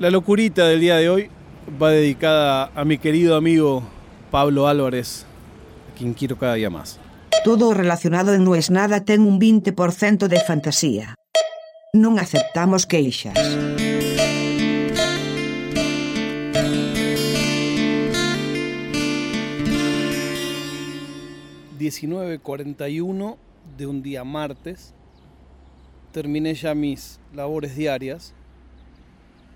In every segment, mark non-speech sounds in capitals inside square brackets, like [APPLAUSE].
La locurita del día de hoy va dedicada a mi querido amigo Pablo Álvarez, a quien quiero cada día más. Todo relacionado en No es nada ten un 20% de fantasía. Non aceptamos queixas. 19.41 de un día martes. Terminé ya mis labores diarias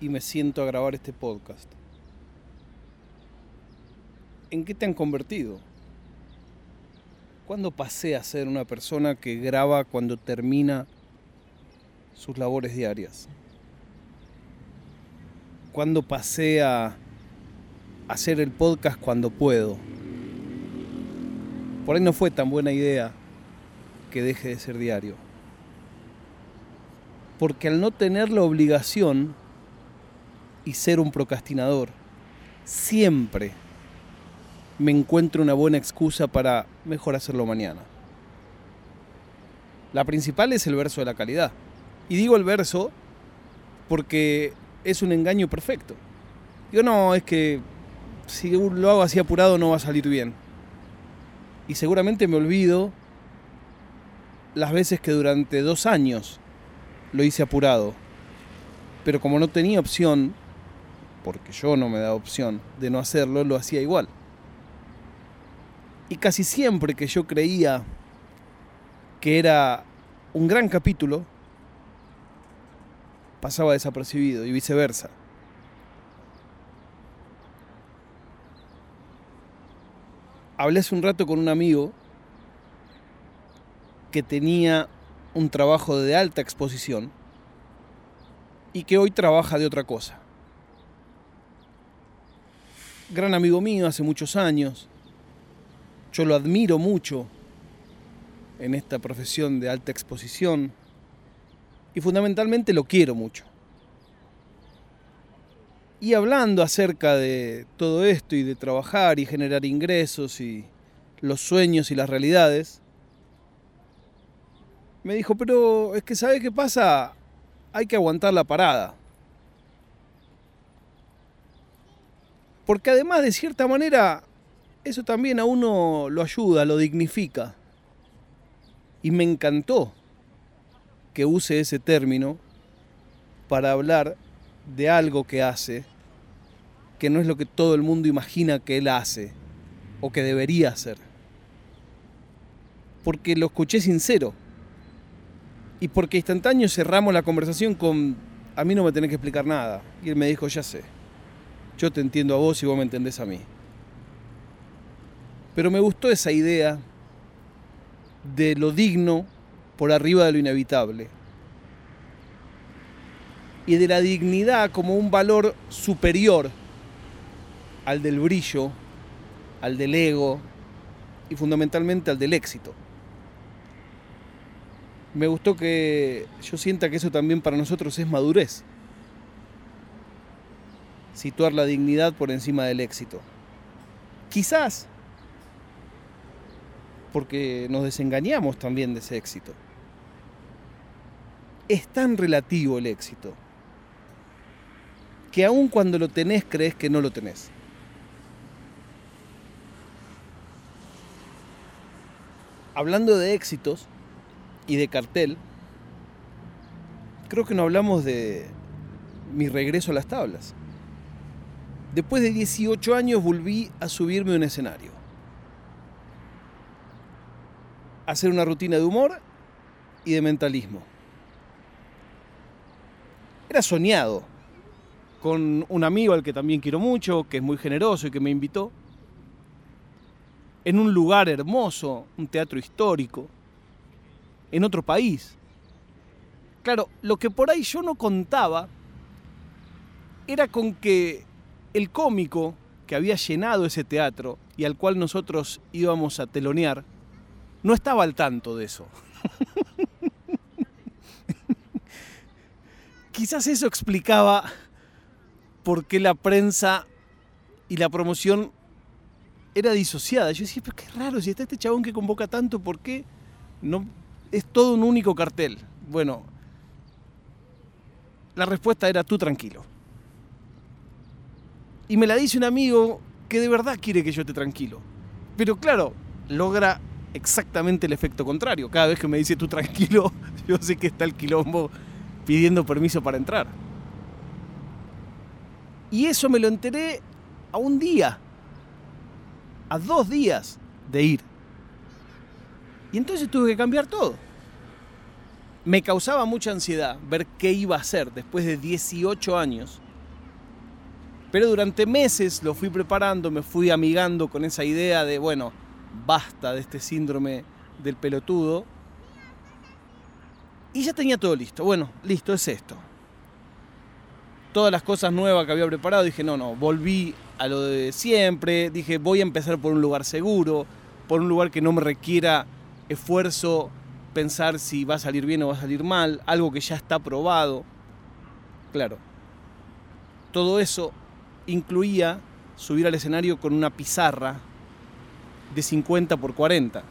y me siento a grabar este podcast. ¿En qué te han convertido? ¿Cuándo pasé a ser una persona que graba cuando termina sus labores diarias? ¿Cuándo pasé a hacer el podcast cuando puedo? Por ahí no fue tan buena idea que deje de ser diario. Porque al no tener la obligación y ser un procrastinador, siempre me encuentro una buena excusa para mejor hacerlo mañana. La principal es el verso de la calidad. Y digo el verso porque es un engaño perfecto. Digo, no, es que si lo hago así apurado no va a salir bien. Y seguramente me olvido las veces que durante dos años lo hice apurado. Pero como no tenía opción, porque yo no me daba opción de no hacerlo, lo hacía igual. Y casi siempre que yo creía que era un gran capítulo, pasaba desapercibido y viceversa. hablé hace un rato con un amigo que tenía un trabajo de alta exposición y que hoy trabaja de otra cosa. Gran amigo mío hace muchos años. Yo lo admiro mucho en esta profesión de alta exposición y fundamentalmente lo quiero mucho. Y hablando acerca de todo esto y de trabajar y generar ingresos y los sueños y las realidades, me dijo, pero es que ¿sabes qué pasa? Hay que aguantar la parada. Porque además de cierta manera, eso también a uno lo ayuda, lo dignifica. Y me encantó que use ese término para hablar de algo que hace que no es lo que todo el mundo imagina que él hace o que debería hacer. Porque lo escuché sincero. Y porque instantáneo cerramos la conversación con, a mí no me tenés que explicar nada. Y él me dijo, ya sé, yo te entiendo a vos y vos me entendés a mí. Pero me gustó esa idea de lo digno por arriba de lo inevitable y de la dignidad como un valor superior al del brillo, al del ego y fundamentalmente al del éxito. Me gustó que yo sienta que eso también para nosotros es madurez. Situar la dignidad por encima del éxito. Quizás porque nos desengañamos también de ese éxito. Es tan relativo el éxito que aun cuando lo tenés crees que no lo tenés. Hablando de éxitos y de cartel, creo que no hablamos de mi regreso a las tablas. Después de 18 años volví a subirme a un escenario. A hacer una rutina de humor y de mentalismo. Era soñado con un amigo al que también quiero mucho, que es muy generoso y que me invitó, en un lugar hermoso, un teatro histórico, en otro país. Claro, lo que por ahí yo no contaba era con que el cómico que había llenado ese teatro y al cual nosotros íbamos a telonear, no estaba al tanto de eso. [LAUGHS] Quizás eso explicaba por qué la prensa y la promoción era disociada. Yo decía, pero qué raro, si está este chabón que convoca tanto, ¿por qué no es todo un único cartel? Bueno, la respuesta era tú tranquilo. Y me la dice un amigo que de verdad quiere que yo esté tranquilo. Pero claro, logra exactamente el efecto contrario. Cada vez que me dice tú tranquilo, [LAUGHS] yo sé que está el quilombo pidiendo permiso para entrar. Y eso me lo enteré a un día, a dos días de ir. Y entonces tuve que cambiar todo. Me causaba mucha ansiedad ver qué iba a hacer después de 18 años. Pero durante meses lo fui preparando, me fui amigando con esa idea de, bueno, basta de este síndrome del pelotudo. Y ya tenía todo listo. Bueno, listo, es esto. Todas las cosas nuevas que había preparado, dije, no, no, volví a lo de siempre. Dije, voy a empezar por un lugar seguro, por un lugar que no me requiera esfuerzo pensar si va a salir bien o va a salir mal, algo que ya está probado. Claro, todo eso incluía subir al escenario con una pizarra de 50 por 40.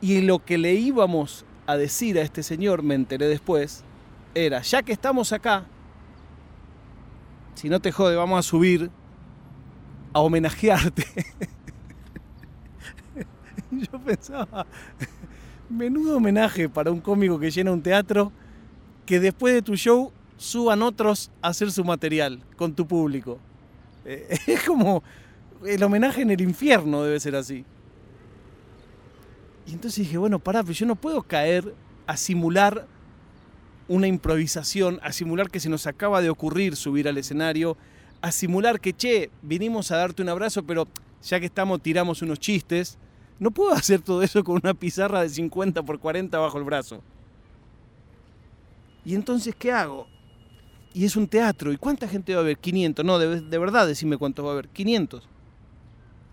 Y lo que le íbamos a decir a este señor, me enteré después, era, ya que estamos acá, si no te jode, vamos a subir a homenajearte. [LAUGHS] Yo pensaba, menudo homenaje para un cómico que llena un teatro, que después de tu show suban otros a hacer su material con tu público. Eh, [LAUGHS] es como el homenaje en el infierno debe ser así. Y entonces dije, bueno, pará, pero yo no puedo caer a simular una improvisación, a simular que se nos acaba de ocurrir subir al escenario, a simular que, che, vinimos a darte un abrazo, pero ya que estamos, tiramos unos chistes. No puedo [LAUGHS] hacer todo eso con una pizarra de 50 por 40 bajo el brazo. Y entonces, ¿qué hago? Y es un teatro. ¿Y cuánta gente va a haber? 500. No, de, de verdad, decime cuántos va a haber. 500.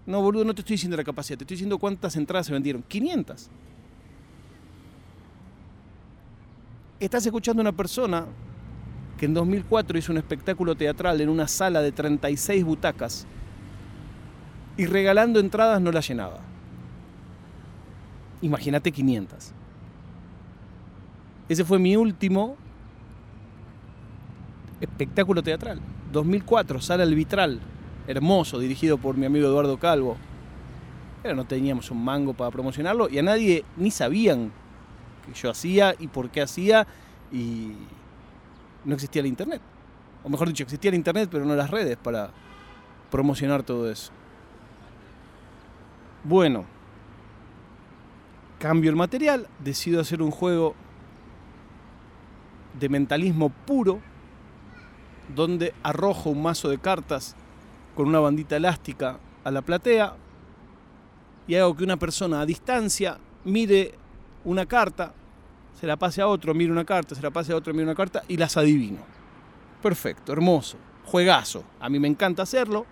No, boludo, no te estoy diciendo la capacidad, te estoy diciendo cuántas entradas se vendieron. 500. Estás escuchando a una persona que en 2004 hizo un espectáculo teatral en una sala de 36 butacas y regalando entradas no la llenaba. Imagínate 500. Ese fue mi último espectáculo teatral. 2004, sala El Vitral, hermoso, dirigido por mi amigo Eduardo Calvo. Pero no teníamos un mango para promocionarlo y a nadie ni sabían que yo hacía y por qué hacía y no existía el internet. O mejor dicho, existía el internet pero no las redes para promocionar todo eso. Bueno, cambio el material, decido hacer un juego de mentalismo puro donde arrojo un mazo de cartas con una bandita elástica a la platea y hago que una persona a distancia mire una carta, se la pase a otro, mire una carta, se la pase a otro, mire una carta y las adivino. Perfecto, hermoso, juegazo. A mí me encanta hacerlo,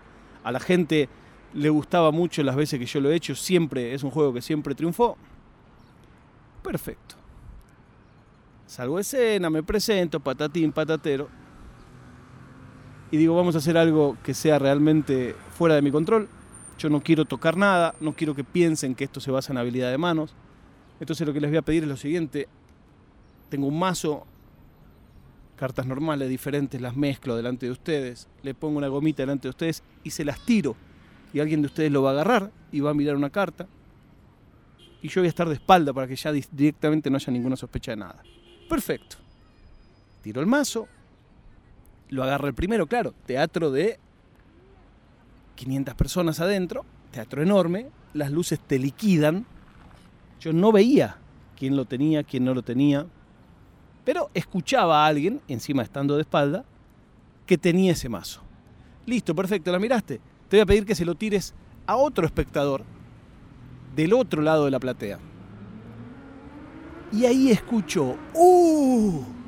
a la gente le gustaba mucho las veces que yo lo he hecho, siempre es un juego que siempre triunfó. Perfecto. Salgo de escena, me presento, patatín, patatero y digo, vamos a hacer algo que sea realmente fuera de mi control. Yo no quiero tocar nada, no quiero que piensen que esto se basa en habilidad de manos. Entonces lo que les voy a pedir es lo siguiente. Tengo un mazo, cartas normales, diferentes, las mezclo delante de ustedes, le pongo una gomita delante de ustedes y se las tiro. Y alguien de ustedes lo va a agarrar y va a mirar una carta. Y yo voy a estar de espalda para que ya directamente no haya ninguna sospecha de nada. Perfecto. Tiro el mazo, lo agarra el primero, claro, teatro de 500 personas adentro, teatro enorme, las luces te liquidan. Yo no veía quién lo tenía, quién no lo tenía, pero escuchaba a alguien, encima estando de espalda, que tenía ese mazo. Listo, perfecto, la miraste. Te voy a pedir que se lo tires a otro espectador del otro lado de la platea. Y ahí escucho, ¡uh!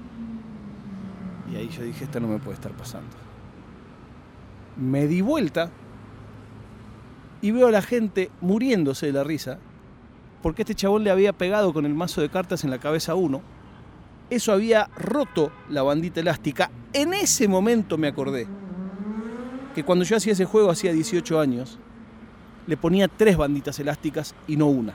Y ahí yo dije, esto no me puede estar pasando. Me di vuelta y veo a la gente muriéndose de la risa porque este chabón le había pegado con el mazo de cartas en la cabeza a uno. Eso había roto la bandita elástica. En ese momento me acordé que cuando yo hacía ese juego, hacía 18 años, le ponía tres banditas elásticas y no una.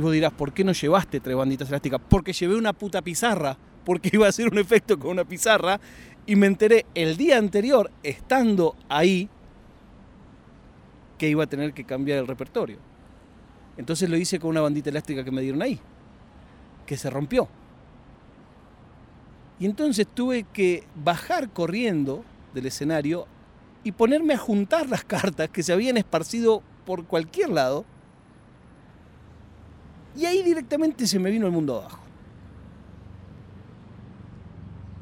Y vos dirás, ¿por qué no llevaste tres banditas elásticas? Porque llevé una puta pizarra, porque iba a hacer un efecto con una pizarra. Y me enteré el día anterior, estando ahí, que iba a tener que cambiar el repertorio. Entonces lo hice con una bandita elástica que me dieron ahí, que se rompió. Y entonces tuve que bajar corriendo del escenario y ponerme a juntar las [LAUGHS] cartas que se habían esparcido por cualquier lado. Y ahí directamente se me vino el mundo abajo.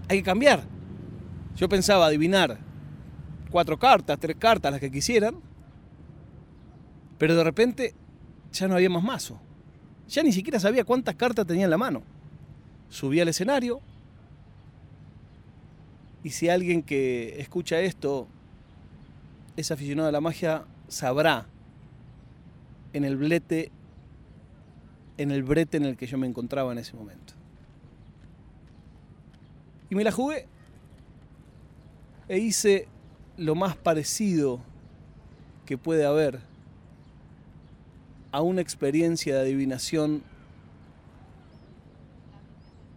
Hay que cambiar. Yo pensaba adivinar cuatro cartas, tres cartas, las que quisieran. Pero de repente ya no había más mazo. Ya ni siquiera sabía cuántas cartas tenía en la mano. Subí al escenario. Y si alguien que escucha esto es aficionado a la magia, sabrá en el blete, en el brete en el que yo me encontraba en ese momento. Y me la jugué e hice lo más parecido que puede haber a una experiencia de adivinación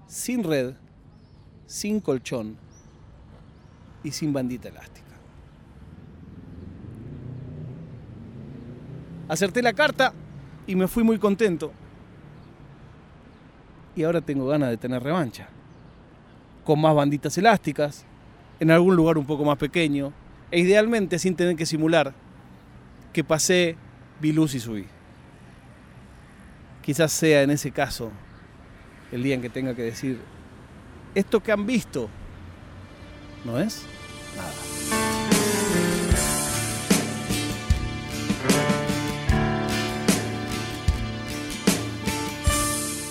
sin red, sin colchón y sin bandita elástica. Acerté la carta y me fui muy contento. Y ahora tengo ganas de tener revancha. Con más banditas elásticas, en algún lugar un poco más pequeño, e idealmente sin tener que simular que pasé, vi luz y subí. Quizás sea en ese caso el día en que tenga que decir, esto que han visto no es nada.